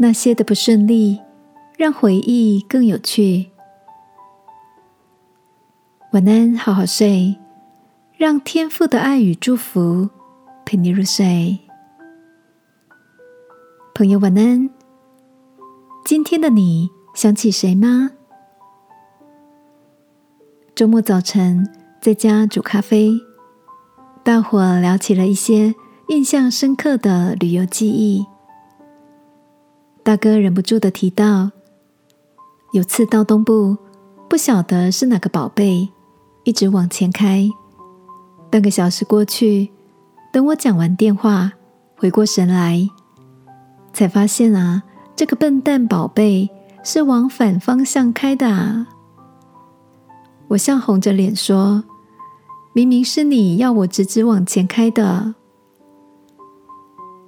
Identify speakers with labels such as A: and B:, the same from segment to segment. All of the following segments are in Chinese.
A: 那些的不顺利，让回忆更有趣。晚安，好好睡，让天父的爱与祝福陪你入睡。朋友，晚安。今天的你想起谁吗？周末早晨在家煮咖啡，大伙聊起了一些印象深刻的旅游记忆。大哥忍不住的提到，有次到东部，不晓得是哪个宝贝，一直往前开，半个小时过去，等我讲完电话，回过神来，才发现啊，这个笨蛋宝贝是往反方向开的啊！我笑红着脸说：“明明是你要我直直往前开的。”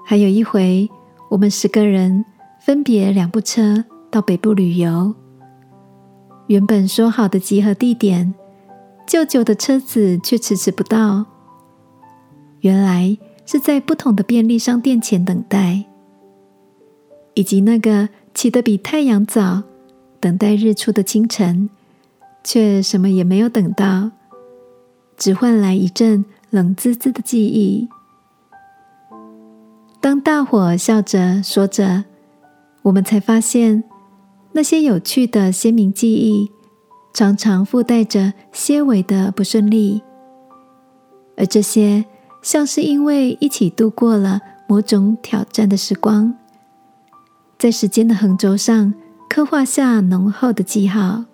A: 还有一回，我们十个人分别两部车到北部旅游，原本说好的集合地点，舅舅的车子却迟迟不到。原来是在不同的便利商店前等待，以及那个起得比太阳早、等待日出的清晨。却什么也没有等到，只换来一阵冷滋滋的记忆。当大伙笑着说着，我们才发现，那些有趣的鲜明记忆，常常附带着些微的不顺利，而这些像是因为一起度过了某种挑战的时光，在时间的横轴上刻画下浓厚的记号。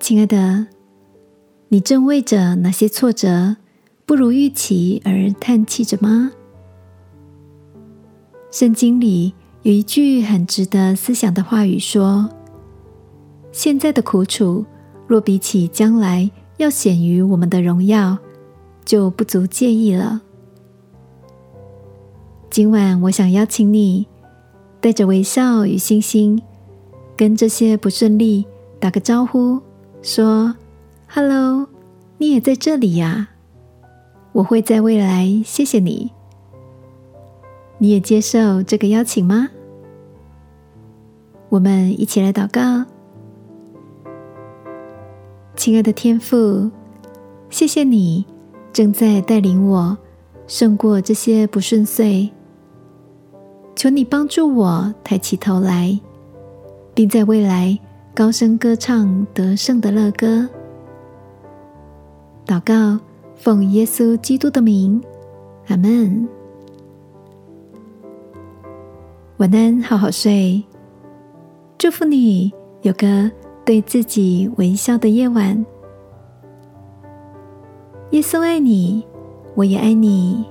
A: 亲爱的，你正为着哪些挫折不如预期而叹气着吗？圣经里有一句很值得思想的话语说：“现在的苦楚，若比起将来要显于我们的荣耀，就不足介意了。”今晚，我想邀请你，带着微笑与信心，跟这些不顺利打个招呼。说：“Hello，你也在这里呀？我会在未来谢谢你。你也接受这个邀请吗？我们一起来祷告。亲爱的天父，谢谢你正在带领我胜过这些不顺遂。求你帮助我抬起头来，并在未来。”高声歌唱得胜的乐歌，祷告，奉耶稣基督的名，阿门。晚安，好好睡。祝福你有个对自己微笑的夜晚。耶稣爱你，我也爱你。